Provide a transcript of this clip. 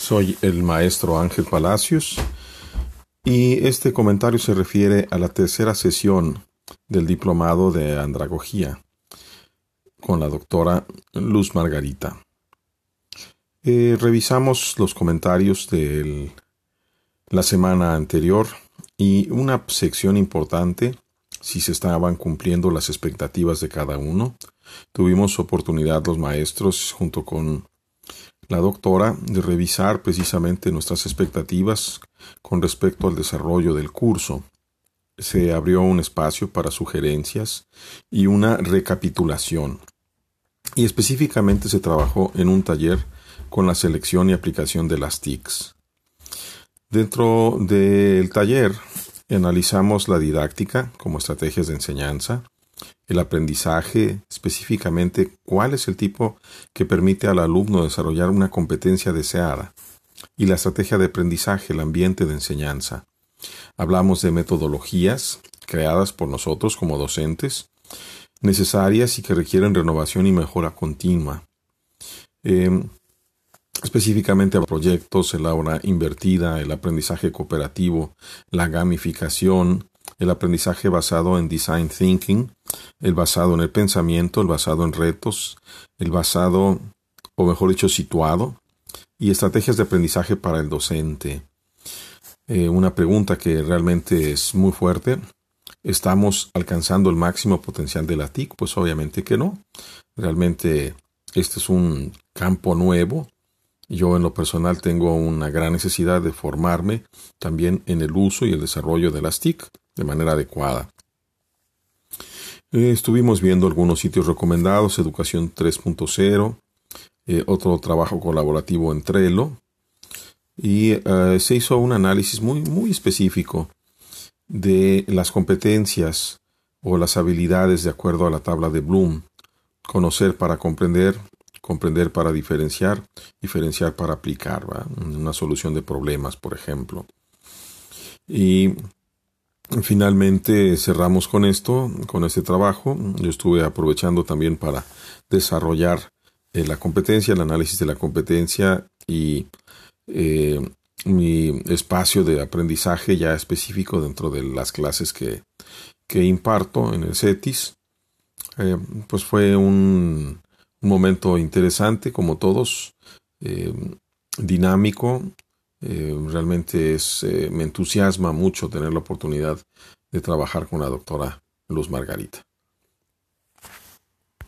Soy el maestro Ángel Palacios y este comentario se refiere a la tercera sesión del diplomado de andragogía con la doctora Luz Margarita. Eh, revisamos los comentarios de la semana anterior y una sección importante si se estaban cumpliendo las expectativas de cada uno. Tuvimos oportunidad los maestros junto con la doctora de revisar precisamente nuestras expectativas con respecto al desarrollo del curso. Se abrió un espacio para sugerencias y una recapitulación. Y específicamente se trabajó en un taller con la selección y aplicación de las TICs. Dentro del taller analizamos la didáctica como estrategias de enseñanza, el aprendizaje, específicamente cuál es el tipo que permite al alumno desarrollar una competencia deseada, y la estrategia de aprendizaje, el ambiente de enseñanza. Hablamos de metodologías creadas por nosotros como docentes, necesarias y que requieren renovación y mejora continua. Em, específicamente proyectos, el aula invertida, el aprendizaje cooperativo, la gamificación, el aprendizaje basado en design thinking, el basado en el pensamiento, el basado en retos, el basado, o mejor dicho, situado, y estrategias de aprendizaje para el docente. Eh, una pregunta que realmente es muy fuerte. ¿Estamos alcanzando el máximo potencial de la TIC? Pues obviamente que no. Realmente este es un campo nuevo. Yo en lo personal tengo una gran necesidad de formarme también en el uso y el desarrollo de las TIC de manera adecuada. Eh, estuvimos viendo algunos sitios recomendados, Educación 3.0, eh, otro trabajo colaborativo en Trello, y eh, se hizo un análisis muy, muy específico de las competencias o las habilidades de acuerdo a la tabla de Bloom. Conocer para comprender, comprender para diferenciar, diferenciar para aplicar, una solución de problemas, por ejemplo. Y Finalmente cerramos con esto, con este trabajo. Yo estuve aprovechando también para desarrollar eh, la competencia, el análisis de la competencia y eh, mi espacio de aprendizaje ya específico dentro de las clases que, que imparto en el CETIS. Eh, pues fue un, un, momento interesante, como todos, dinámico, eh, realmente es, eh, me entusiasma mucho tener la oportunidad de trabajar con la doctora Luz Margarita.